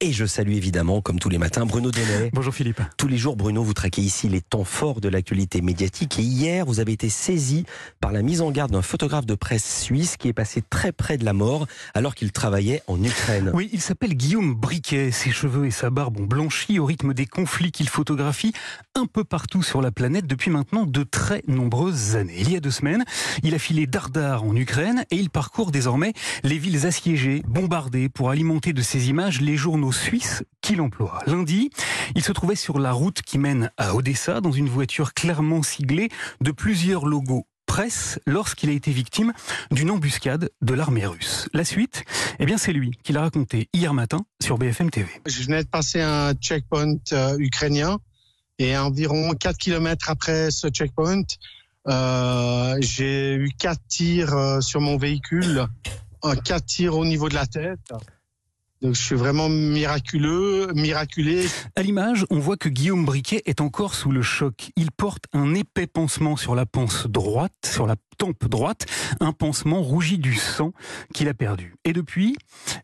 Et je salue évidemment, comme tous les matins, Bruno Donnet. Bonjour Philippe. Tous les jours, Bruno, vous traquez ici les temps forts de l'actualité médiatique. Et hier, vous avez été saisi par la mise en garde d'un photographe de presse suisse qui est passé très près de la mort alors qu'il travaillait en Ukraine. Oui, il s'appelle Guillaume Briquet. Ses cheveux et sa barbe ont blanchi au rythme des conflits qu'il photographie un peu partout sur la planète depuis maintenant de très nombreuses années. Il y a deux semaines, il a filé Dardar en Ukraine et il parcourt désormais les villes assiégées, bombardées pour alimenter de ses images les jours journaux suisses qu'il emploie. Lundi, il se trouvait sur la route qui mène à Odessa dans une voiture clairement siglée de plusieurs logos presse lorsqu'il a été victime d'une embuscade de l'armée russe. La suite, eh bien c'est lui qui l'a raconté hier matin sur BFM TV. Je venais de passer un checkpoint euh, ukrainien et environ 4 km après ce checkpoint, euh, j'ai eu quatre tirs euh, sur mon véhicule, quatre tirs au niveau de la tête. Donc je suis vraiment miraculeux, miraculé. À l'image, on voit que Guillaume Briquet est encore sous le choc. Il porte un épais pansement sur la panse droite, sur la tempe droite, un pansement rougi du sang qu'il a perdu. Et depuis,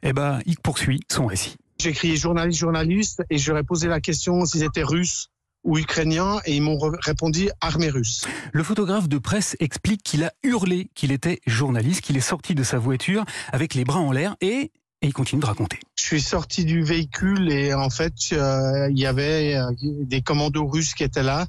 eh ben, il poursuit son récit. J'ai crié journaliste, journaliste, et ai posé la question s'ils étaient russes ou ukrainiens, et ils m'ont répondu armée russe. Le photographe de presse explique qu'il a hurlé qu'il était journaliste, qu'il est sorti de sa voiture avec les bras en l'air et et il continue de raconter. Je suis sorti du véhicule et en fait, euh, il y avait euh, des commandos russes qui étaient là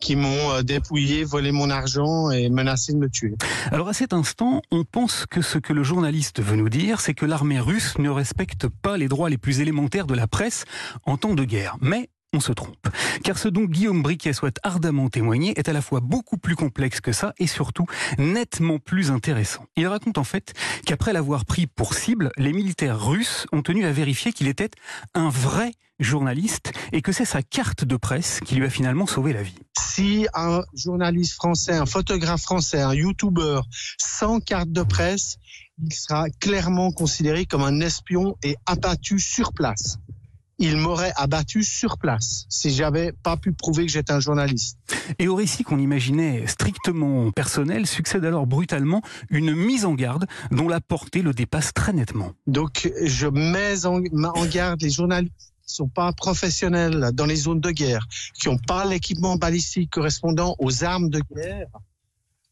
qui m'ont euh, dépouillé, volé mon argent et menacé de me tuer. Alors à cet instant, on pense que ce que le journaliste veut nous dire, c'est que l'armée russe ne respecte pas les droits les plus élémentaires de la presse en temps de guerre. Mais on se trompe. Car ce dont Guillaume Briquet souhaite ardemment témoigner est à la fois beaucoup plus complexe que ça et surtout nettement plus intéressant. Il raconte en fait qu'après l'avoir pris pour cible, les militaires russes ont tenu à vérifier qu'il était un vrai journaliste et que c'est sa carte de presse qui lui a finalement sauvé la vie. Si un journaliste français, un photographe français, un youtubeur sans carte de presse, il sera clairement considéré comme un espion et abattu sur place il m'aurait abattu sur place si j'avais pas pu prouver que j'étais un journaliste. Et au récit qu'on imaginait strictement personnel, succède alors brutalement une mise en garde dont la portée le dépasse très nettement. Donc je mets en, garde les journalistes qui sont pas professionnels dans les zones de guerre, qui n'ont pas l'équipement balistique correspondant aux armes de guerre.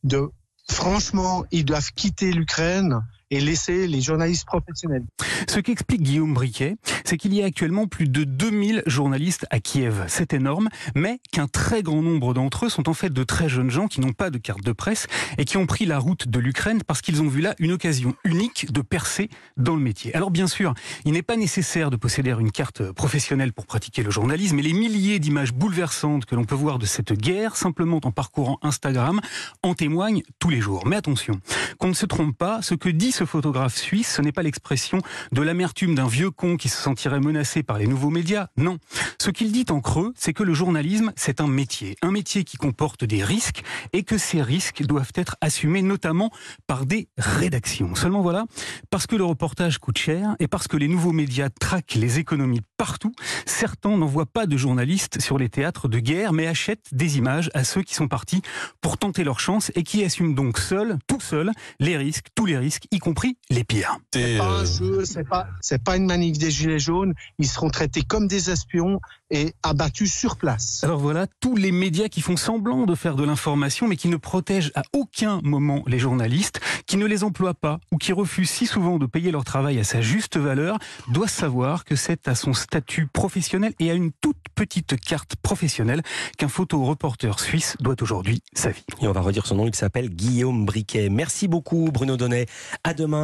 De franchement, ils doivent quitter l'Ukraine et laisser les journalistes professionnels. Ce qu'explique Guillaume Briquet, c'est qu'il y a actuellement plus de 2000 journalistes à Kiev. C'est énorme, mais qu'un très grand nombre d'entre eux sont en fait de très jeunes gens qui n'ont pas de carte de presse et qui ont pris la route de l'Ukraine parce qu'ils ont vu là une occasion unique de percer dans le métier. Alors bien sûr, il n'est pas nécessaire de posséder une carte professionnelle pour pratiquer le journalisme et les milliers d'images bouleversantes que l'on peut voir de cette guerre simplement en parcourant Instagram en témoignent tous les jours. Mais attention, qu'on ne se trompe pas, ce que dit ce photographe suisse, ce n'est pas l'expression de l'amertume d'un vieux con qui se sentirait menacé par les nouveaux médias. Non. Ce qu'il dit en creux, c'est que le journalisme, c'est un métier. Un métier qui comporte des risques et que ces risques doivent être assumés notamment par des rédactions. Seulement voilà, parce que le reportage coûte cher et parce que les nouveaux médias traquent les économies partout, certains n'envoient pas de journalistes sur les théâtres de guerre, mais achètent des images à ceux qui sont partis pour tenter leur chance et qui assument donc seuls, tout seuls, les risques, tous les risques, y compris les pires. C'est pas un jeu, c'est pas, c'est pas une manif des gilets jaunes. Ils seront traités comme des espions et abattus sur place. Alors voilà, tous les médias qui font semblant de faire de l'information, mais qui ne protègent à aucun moment les journalistes, qui ne les emploient pas ou qui refusent si souvent de payer leur travail à sa juste valeur, doivent savoir que c'est à son statut professionnel et à une toute petite carte professionnelle qu'un photo-reporter suisse doit aujourd'hui sa vie. Et on va redire son nom, il s'appelle Guillaume Briquet. Merci beaucoup Bruno Donnet. À demain.